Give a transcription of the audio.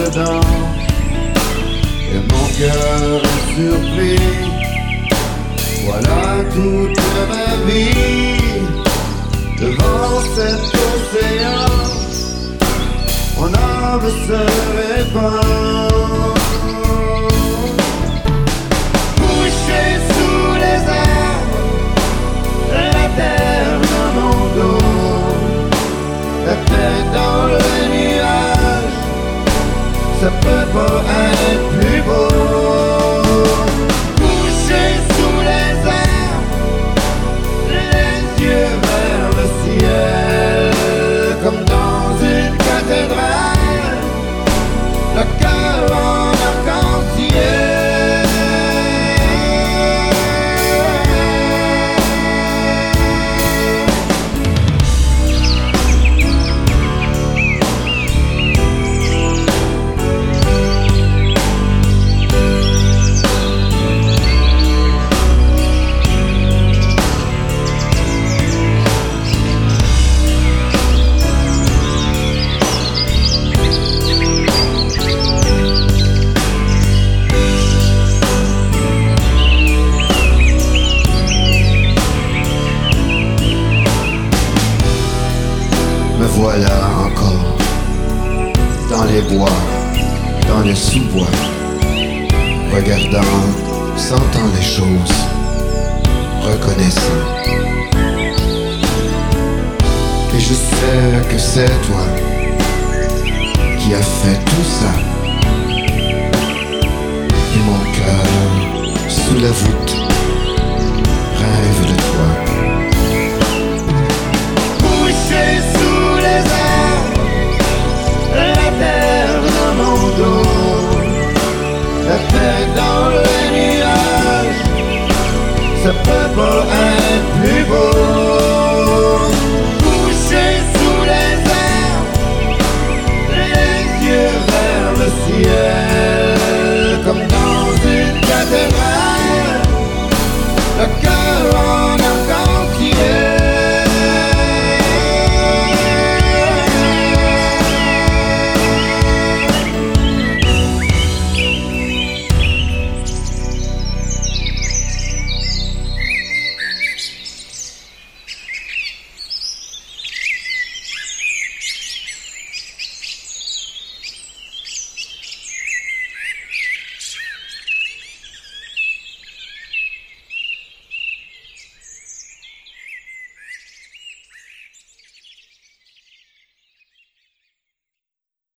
Et mon cœur est surpris. Voilà toute ma vie. Devant cet océan Mon âme se répand. Ça voilà encore dans les bois, dans les sous-bois, regardant, sentant les choses, reconnaissant. Et je sais que c'est toi qui as fait tout ça. Et mon cœur sous la voûte purple and people.